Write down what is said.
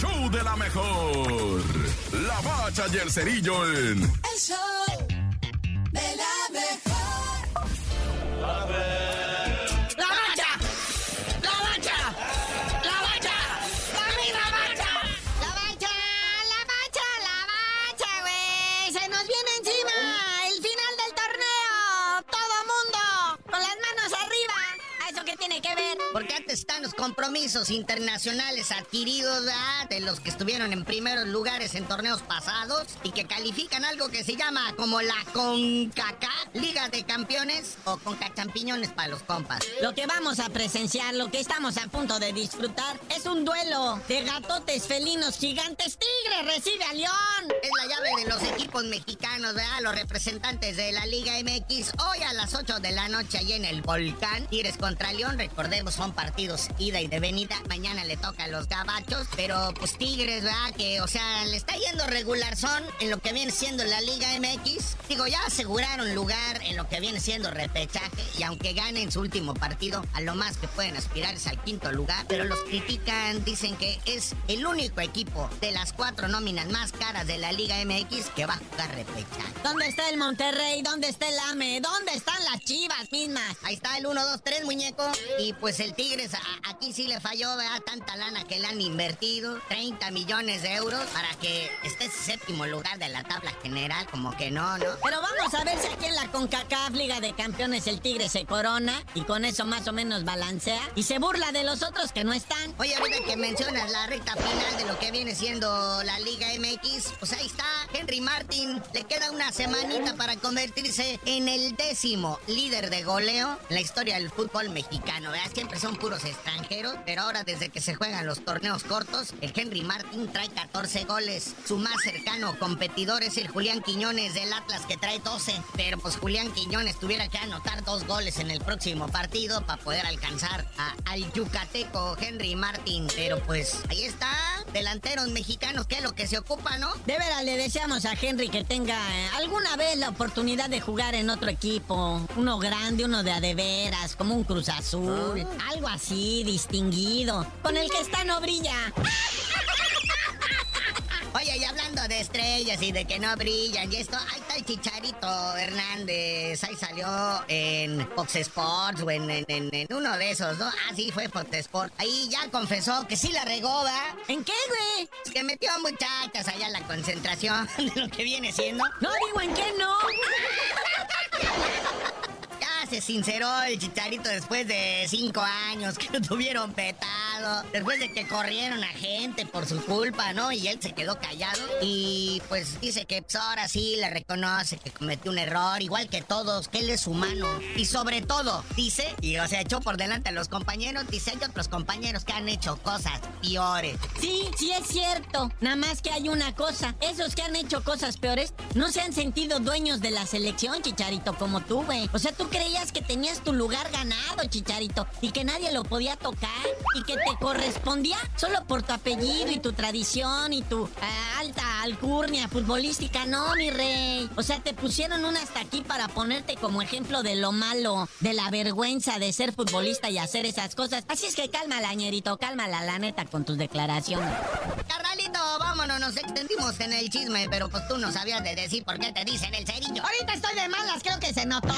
show de la mejor. La bacha y el cerillo en... El show de la mejor. Están los compromisos internacionales adquiridos ¿verdad? de los que estuvieron en primeros lugares en torneos pasados y que califican algo que se llama como la CONCACA, Liga de Campeones o CONCAChampiñones para los compas. Lo que vamos a presenciar, lo que estamos a punto de disfrutar, es un duelo de gatotes felinos gigantes. Tigre recibe a León. Es la llave de los equipos mexicanos, ¿verdad? Los representantes de la Liga MX. Hoy a las 8 de la noche ahí en el Volcán. Tigres contra León, recordemos, son partidos ida y de venida. Mañana le toca a los gabachos. Pero pues Tigres, ¿verdad? Que, o sea, le está yendo regular son en lo que viene siendo la Liga MX. Digo, ya aseguraron lugar en lo que viene siendo repechaje. Y aunque ganen su último partido, a lo más que pueden aspirar es al quinto lugar. Pero los critican, dicen que es el único equipo de las cuatro nóminas más caras de la Liga MX que va a jugar repechaje. ¿Dónde está el Monterrey? ¿Dónde está el AME? ¿Dónde están las chivas mismas? Ahí está el 1, 2, 3, muñeco. Y pues el Tigres aquí sí le falló, ¿verdad? Tanta lana que le han invertido. 30 millones de euros para que esté séptimo lugar de la tabla general. Como que no, ¿no? A ver si aquí en la CONCACAF Liga de Campeones el Tigre se corona y con eso más o menos balancea y se burla de los otros que no están. Oye, ahorita que mencionas la recta final de lo que viene siendo la Liga MX, pues ahí está Henry Martin. Le queda una semanita para convertirse en el décimo líder de goleo en la historia del fútbol mexicano. ¿verdad? Siempre son puros extranjeros, pero ahora desde que se juegan los torneos cortos, el Henry Martin trae 14 goles. Su más cercano competidor es el Julián Quiñones del Atlas que trae 12. Pero pues Julián Quiñones tuviera que anotar dos goles en el próximo partido para poder alcanzar a- al yucateco Henry Martin. Pero pues ahí está, delanteros mexicanos, que es lo que se ocupa, ¿no? De veras le deseamos a Henry que tenga eh, alguna vez la oportunidad de jugar en otro equipo. Uno grande, uno de a de veras, como un Cruz Azul. Algo así, distinguido. Con el que está no brilla. Y hablando de estrellas y de que no brillan y esto, ahí está el Chicharito Hernández. Ahí salió en Fox Sports o en, en- en- en uno de esos, ¿no? Ah, sí, fue Fox Sports. Ahí ya confesó que sí la regó, ¿va? ¿En qué, güey? Que metió a muchachas allá en la concentración de lo que viene siendo. No digo en qué no. Se sinceró el chicharito después de cinco años que lo tuvieron petado. Después de que corrieron a gente por su culpa, ¿no? Y él se quedó callado. Y pues dice que pues, ahora sí le reconoce que cometió un error, igual que todos, que él es humano. Y sobre todo, dice, y o sea, echó por delante a los compañeros, dice, hay otros compañeros que han hecho cosas peores. Sí, sí es cierto. Nada más que hay una cosa. Esos que han hecho cosas peores no se han sentido dueños de la selección, Chicharito, como tú, güey. O sea, tú creías que tenías tu lugar ganado, Chicharito, y que nadie lo podía tocar, y que te correspondía solo por tu apellido y tu tradición y tu ah, alta alcurnia futbolística. No, mi rey. O sea, te pusieron una hasta aquí para ponerte como ejemplo de lo malo, de la vergüenza de ser futbolista y hacer esas cosas. Así es que cálmala, ñerito, cálmala, la neta, con tus declaraciones. Carnalito, vámonos, nos extendimos en el chisme, pero pues tú no sabías de decir por qué te dicen el cerillo. Ahorita estoy de malas, creo que se notó.